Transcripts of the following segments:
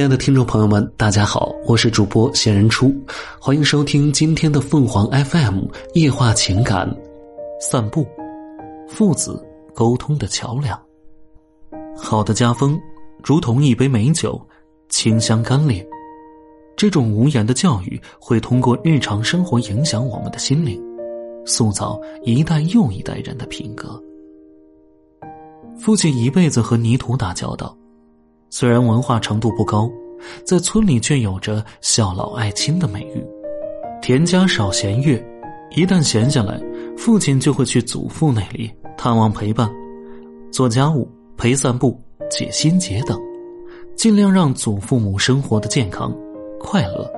亲爱的听众朋友们，大家好，我是主播闲人初，欢迎收听今天的凤凰 FM 夜话情感散步，父子沟通的桥梁。好的家风如同一杯美酒，清香甘冽。这种无言的教育会通过日常生活影响我们的心灵，塑造一代又一代人的品格。父亲一辈子和泥土打交道。虽然文化程度不高，在村里却有着孝老爱亲的美誉。田家少闲月，一旦闲下来，父亲就会去祖父那里探望陪伴，做家务、陪散步、解心结等，尽量让祖父母生活的健康、快乐。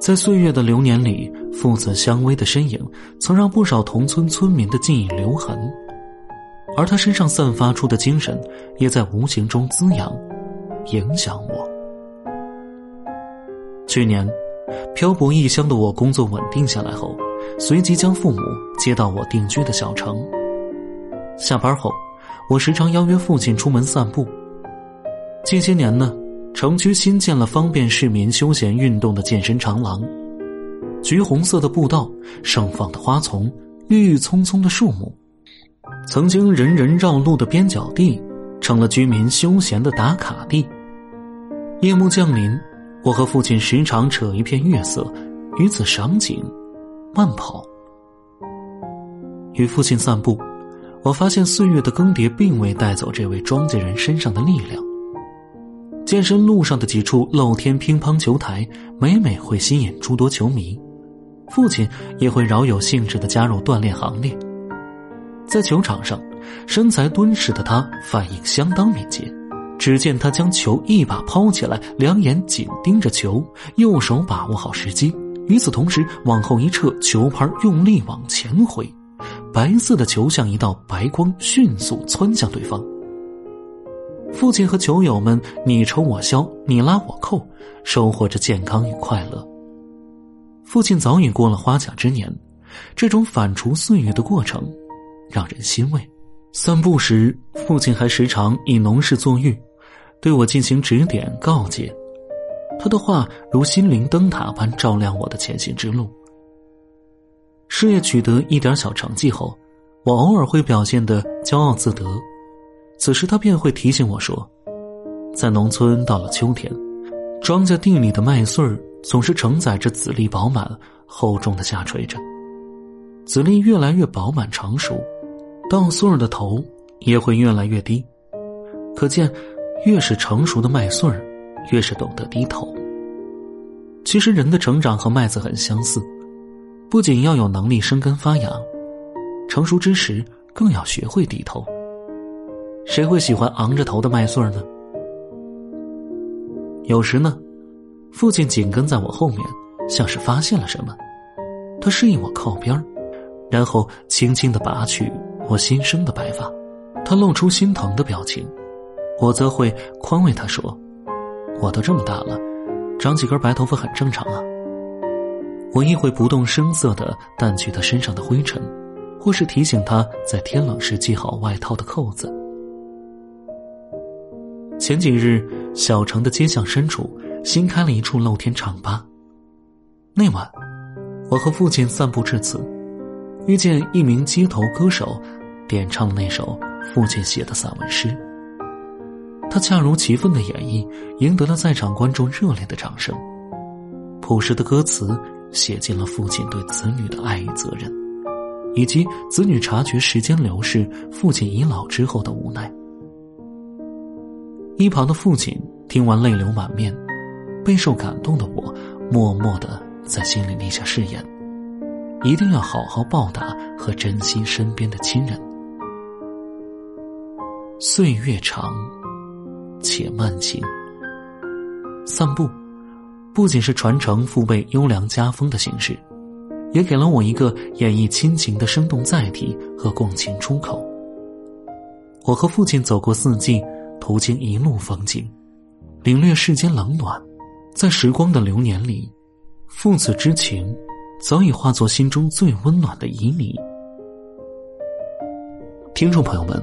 在岁月的流年里，父子相偎的身影，曾让不少同村村民的记忆留痕。而他身上散发出的精神，也在无形中滋养、影响我。去年，漂泊异乡的我工作稳定下来后，随即将父母接到我定居的小城。下班后，我时常邀约父亲出门散步。近些年呢，城区新建了方便市民休闲运动的健身长廊，橘红色的步道，盛放的花丛，郁郁葱葱的树木。曾经人人绕路的边角地，成了居民休闲的打卡地。夜幕降临，我和父亲时常扯一片月色，于此赏景、慢跑。与父亲散步，我发现岁月的更迭并未带走这位庄稼人身上的力量。健身路上的几处露天乒乓球台，每每会吸引诸多球迷，父亲也会饶有兴致的加入锻炼行列。在球场上，身材敦实的他反应相当敏捷。只见他将球一把抛起来，两眼紧盯着球，右手把握好时机。与此同时，往后一撤，球拍用力往前挥，白色的球像一道白光，迅速窜向对方。父亲和球友们你抽我削，你拉我扣，收获着健康与快乐。父亲早已过了花甲之年，这种反刍岁月的过程。让人欣慰。散步时，父亲还时常以农事作喻，对我进行指点告诫。他的话如心灵灯塔般照亮我的前行之路。事业取得一点小成绩后，我偶尔会表现的骄傲自得。此时他便会提醒我说：“在农村，到了秋天，庄稼地里的麦穗儿总是承载着籽粒饱满、厚重的下垂着，籽粒越来越饱满成熟。”稻穗儿的头也会越来越低，可见，越是成熟的麦穗儿，越是懂得低头。其实，人的成长和麦子很相似，不仅要有能力生根发芽，成熟之时更要学会低头。谁会喜欢昂着头的麦穗儿呢？有时呢，父亲紧跟在我后面，像是发现了什么，他示意我靠边然后轻轻的拔去。我新生的白发，他露出心疼的表情，我则会宽慰他说：“我都这么大了，长几根白头发很正常啊。”我亦会不动声色的掸去他身上的灰尘，或是提醒他在天冷时系好外套的扣子。前几日，小城的街巷深处新开了一处露天唱吧。那晚，我和父亲散步至此。遇见一名街头歌手，点唱了那首父亲写的散文诗。他恰如其分的演绎，赢得了在场观众热烈的掌声。朴实的歌词写尽了父亲对子女的爱与责任，以及子女察觉时间流逝、父亲已老之后的无奈。一旁的父亲听完泪流满面，备受感动的我，默默的在心里立下誓言。一定要好好报答和珍惜身边的亲人。岁月长，且慢行。散步，不仅是传承父辈优良家风的形式，也给了我一个演绎亲情的生动载体和共情出口。我和父亲走过四季，途经一路风景，领略世间冷暖，在时光的流年里，父子之情。早已化作心中最温暖的旖旎。听众朋友们，